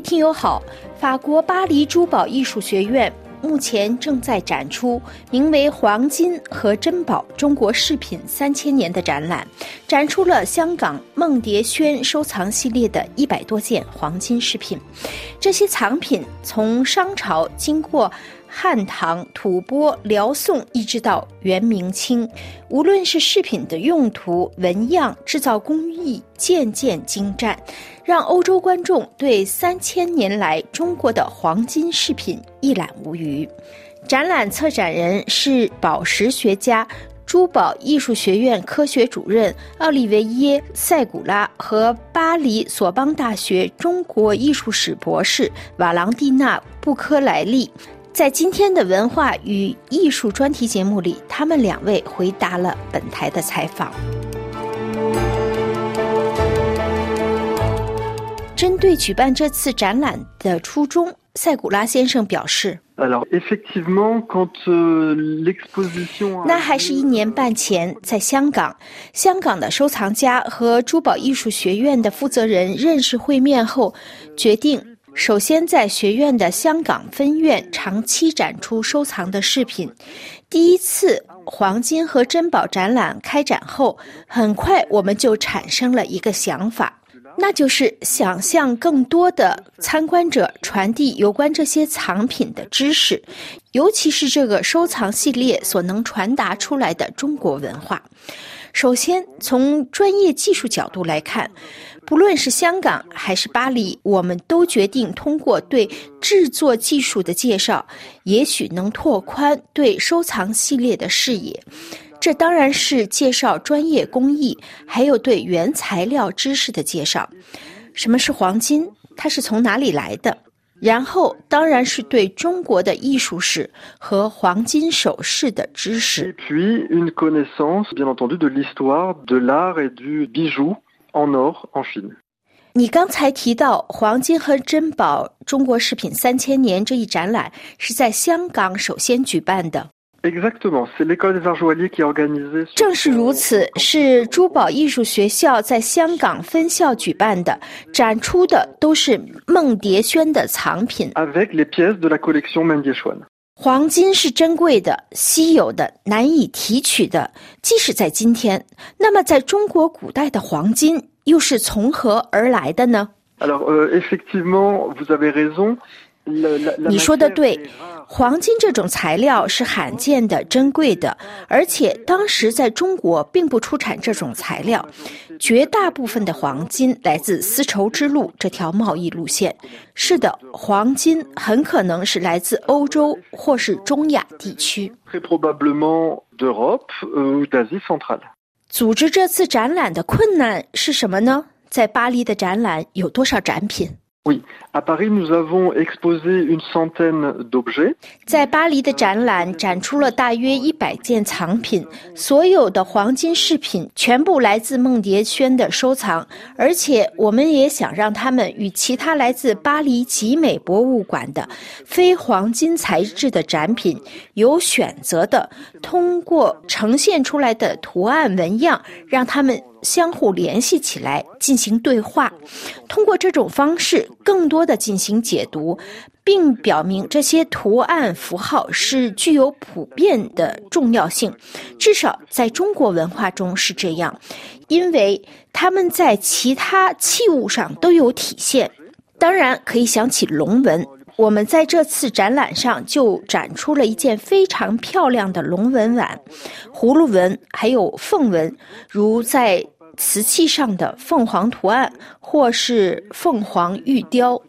听友好，法国巴黎珠宝艺术学院。目前正在展出名为“黄金和珍宝中国饰品三千年”的展览，展出了香港梦蝶轩收藏系列的一百多件黄金饰品。这些藏品从商朝经过。汉唐、吐蕃、辽宋，一直到元明清，无论是饰品的用途、纹样、制造工艺，件件精湛，让欧洲观众对三千年来中国的黄金饰品一览无余。展览策展人是宝石学家、珠宝艺术学院科学主任奥利维耶·塞古拉和巴黎索邦大学中国艺术史博士瓦朗蒂娜·布科莱利。在今天的文化与艺术专题节目里，他们两位回答了本台的采访。针对举办这次展览的初衷，塞古拉先生表示：“那还是一年半前，在香港，香港的收藏家和珠宝艺术学院的负责人认识会面后，决定。”首先，在学院的香港分院长期展出收藏的饰品。第一次黄金和珍宝展览开展后，很快我们就产生了一个想法，那就是想向更多的参观者传递有关这些藏品的知识，尤其是这个收藏系列所能传达出来的中国文化。首先，从专业技术角度来看。不论是香港还是巴黎，我们都决定通过对制作技术的介绍，也许能拓宽对收藏系列的视野。这当然是介绍专业工艺，还有对原材料知识的介绍。什么是黄金？它是从哪里来的？然后当然是对中国的艺术史和黄金首饰的知识。你刚才提到黄金和珍宝中国饰品三千年这一展览是在香港首先举办的。正是如此，是珠宝艺术学校在香港分校举办的，展出的都是梦蝶轩的藏品。黄金是珍贵的、稀有的、难以提取的，即使在今天。那么，在中国古代的黄金又是从何而来的呢？你说的对，黄金这种材料是罕见的、珍贵的，而且当时在中国并不出产这种材料。绝大部分的黄金来自丝绸之路这条贸易路线。是的，黄金很可能是来自欧洲或是中亚地区。组织这次展览的困难是什么呢？在巴黎的展览有多少展品？在巴黎的展览展出了大约一百件藏品，所有的黄金饰品全部来自梦蝶轩的收藏，而且我们也想让他们与其他来自巴黎集美博物馆的非黄金材质的展品有选择的，通过呈现出来的图案纹样，让他们。相互联系起来进行对话，通过这种方式，更多的进行解读，并表明这些图案符号是具有普遍的重要性，至少在中国文化中是这样，因为他们在其他器物上都有体现。当然，可以想起龙纹，我们在这次展览上就展出了一件非常漂亮的龙纹碗、葫芦纹，还有凤纹，如在瓷器上的凤凰图案，或是凤凰玉雕。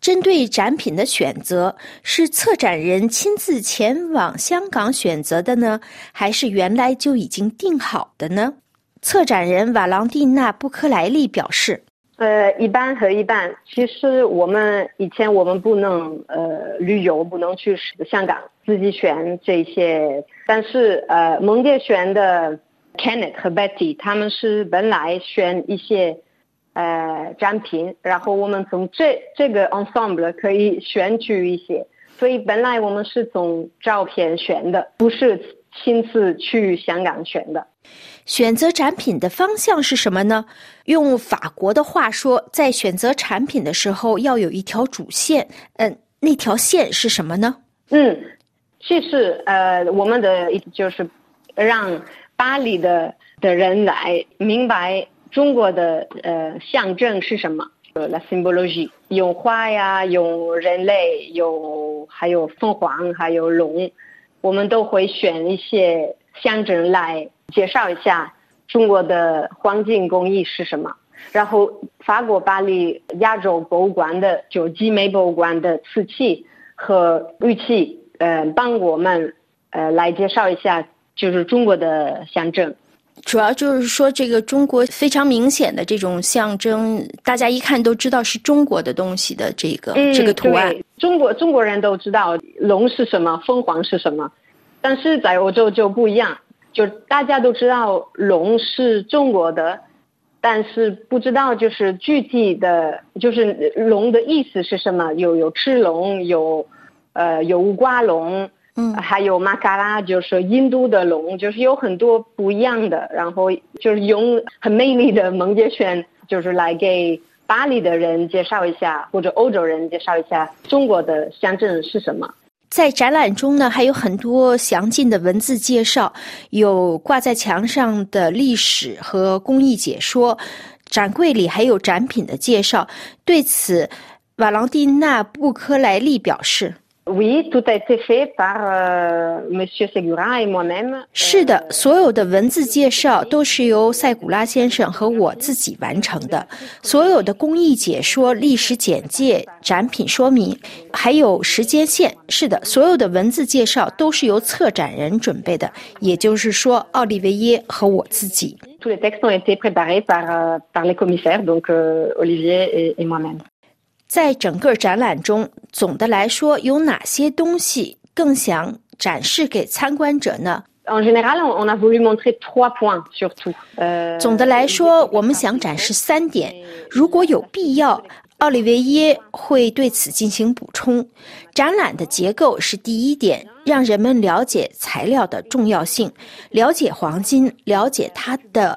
针对展品的选择，是策展人亲自前往香港选择的呢，还是原来就已经定好的呢？策展人瓦朗蒂娜·布克莱利表示：“呃，一半和一半。其实我们以前我们不能呃旅游，不能去香港自己选这些。但是呃，蒙蝶选的 Kenneth 和 Betty 他们是本来选一些呃展品，然后我们从这这个 ensemble 可以选取一些。所以本来我们是从照片选的，不是亲自去香港选的。选择展品的方向是什么呢？用法国的话说，在选择产品的时候要有一条主线。嗯，那条线是什么呢？嗯，其实呃，我们的意思就是让巴黎的的人来明白中国的呃象征是什么。La symbologie，有花呀，有人类，有还有凤凰，还有龙，我们都会选一些乡镇来介绍一下中国的黄金工艺是什么。然后法国巴黎亚洲博物馆的就集美博物馆的瓷器和玉器，呃，帮我们呃来介绍一下就是中国的象征。主要就是说，这个中国非常明显的这种象征，大家一看都知道是中国的东西的这个这个图案。中国中国人都知道龙是什么，凤凰是什么，但是在欧洲就不一样，就大家都知道龙是中国的，但是不知道就是具体的，就是龙的意思是什么？有有赤龙，有呃有五瓜龙。嗯，还有马卡拉，就是印度的龙，就是有很多不一样的。然后就是用很美丽的蒙杰轩，就是来给巴黎的人介绍一下，或者欧洲人介绍一下中国的乡镇是什么。在展览中呢，还有很多详尽的文字介绍，有挂在墙上的历史和工艺解说，展柜里还有展品的介绍。对此，瓦朗蒂娜·布科莱利表示。是的，所有的文字介绍都是由塞古拉先生和我自己完成的。所有的工艺解说、历史简介、展品说明，还有时间线，是的，所有的文字介绍都是由策展人准备的，也就是说，奥利维耶和我自己。在整个展览中，总的来说有哪些东西更想展示给参观者呢？总的来说，我们想展示三点，如果有必要。奥利维耶会对此进行补充。展览的结构是第一点，让人们了解材料的重要性，了解黄金，了解它的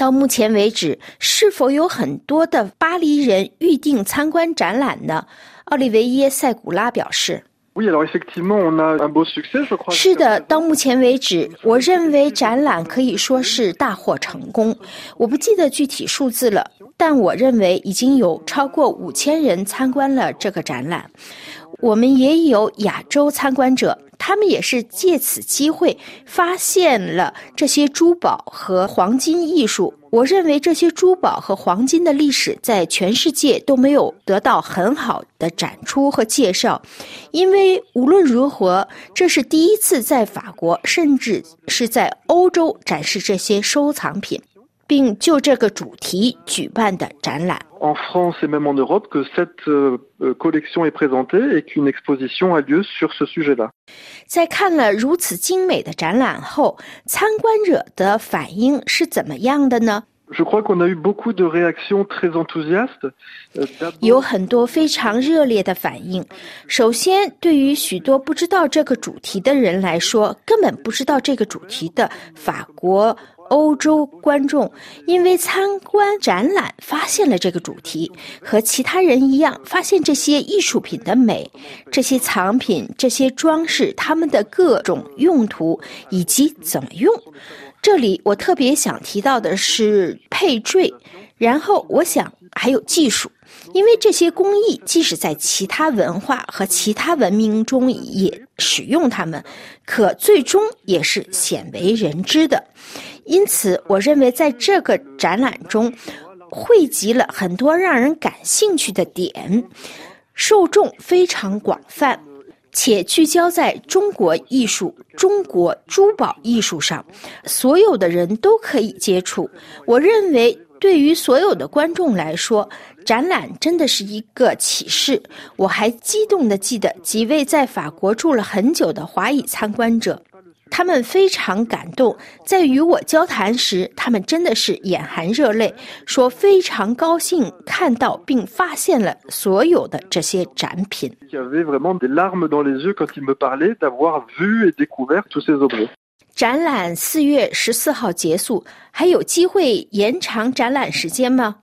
到目前为止，是否有很多的巴黎人预定参观展览呢？奥利维耶·塞古拉表示：“是的，到目前为止，我认为展览可以说是大获成功。我不记得具体数字了，但我认为已经有超过五千人参观了这个展览。”我们也有亚洲参观者，他们也是借此机会发现了这些珠宝和黄金艺术。我认为这些珠宝和黄金的历史在全世界都没有得到很好的展出和介绍，因为无论如何，这是第一次在法国，甚至是在欧洲展示这些收藏品。并就这个主题举办的展览。En France et même en Europe, que cette collection est présentée et qu'une exposition a lieu sur ce sujet-là. 在看了如此精美的展览后，参观者的反应是怎么样的呢？Je crois qu'on a eu beaucoup de réactions très enthousiastes. 有很多非常热烈的反应。首先，对于许多不知道这个主题的人来说，根本不知道这个主题的法国。欧洲观众因为参观展览发现了这个主题，和其他人一样发现这些艺术品的美，这些藏品、这些装饰，它们的各种用途以及怎么用。这里我特别想提到的是配坠，然后我想还有技术，因为这些工艺即使在其他文化和其他文明中也使用它们，可最终也是鲜为人知的。因此，我认为在这个展览中，汇集了很多让人感兴趣的点，受众非常广泛。且聚焦在中国艺术、中国珠宝艺术上，所有的人都可以接触。我认为，对于所有的观众来说，展览真的是一个启示。我还激动地记得几位在法国住了很久的华裔参观者。他们非常感动，在与我交谈时，他们真的是眼含热泪，说非常高兴看到并发现了所有的这些展品。展览四月十四号结束。还有机会延长展览时间吗？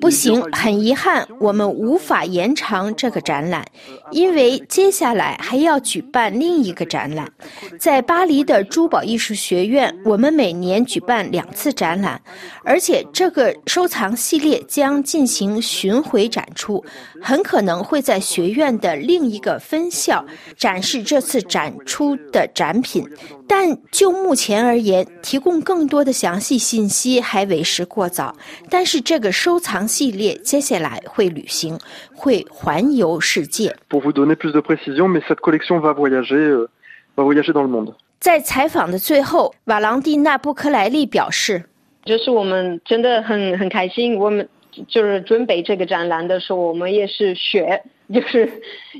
不行，很遗憾，我们无法延长这个展览，因为接下来还要举办另一个展览。在巴黎的珠宝艺术学院，我们每年举办两次展览，而且这个收藏系列将进行巡回展出，很可能会在学院的另一个分校展示这次展出的展品。但就目前而言，提供更多的详细信息还为时过早。但是这个收藏系列接下来会旅行，会环游世界。在采访的最后，瓦朗蒂娜·布克莱利表示：“就是我们真的很很开心，我们就是准备这个展览的时候，我们也是学。”就是，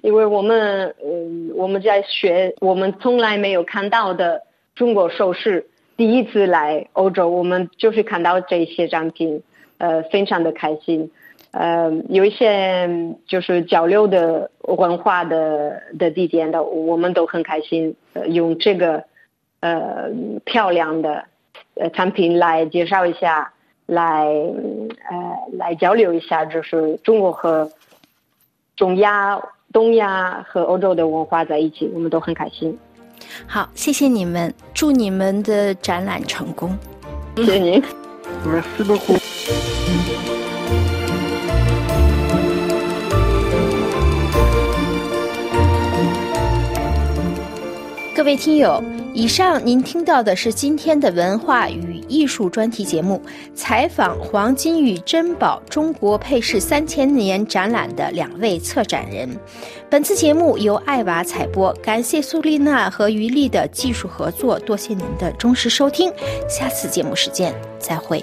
因为我们，嗯，我们在学我们从来没有看到的中国首饰，第一次来欧洲，我们就是看到这些展品，呃，非常的开心，呃，有一些就是交流的文化的的地点的，我们都很开心，呃，用这个，呃，漂亮的，呃，产品来介绍一下，来，呃，来交流一下，就是中国和。中亚、东亚和欧洲的文化在一起，我们都很开心。好，谢谢你们，祝你们的展览成功。谢谢您。Merci beaucoup。各位听友。以上您听到的是今天的文化与艺术专题节目，采访黄金与珍宝中国配饰三千年展览的两位策展人。本次节目由艾娃采播，感谢苏丽娜和于丽的技术合作，多谢您的忠实收听，下次节目时间再会。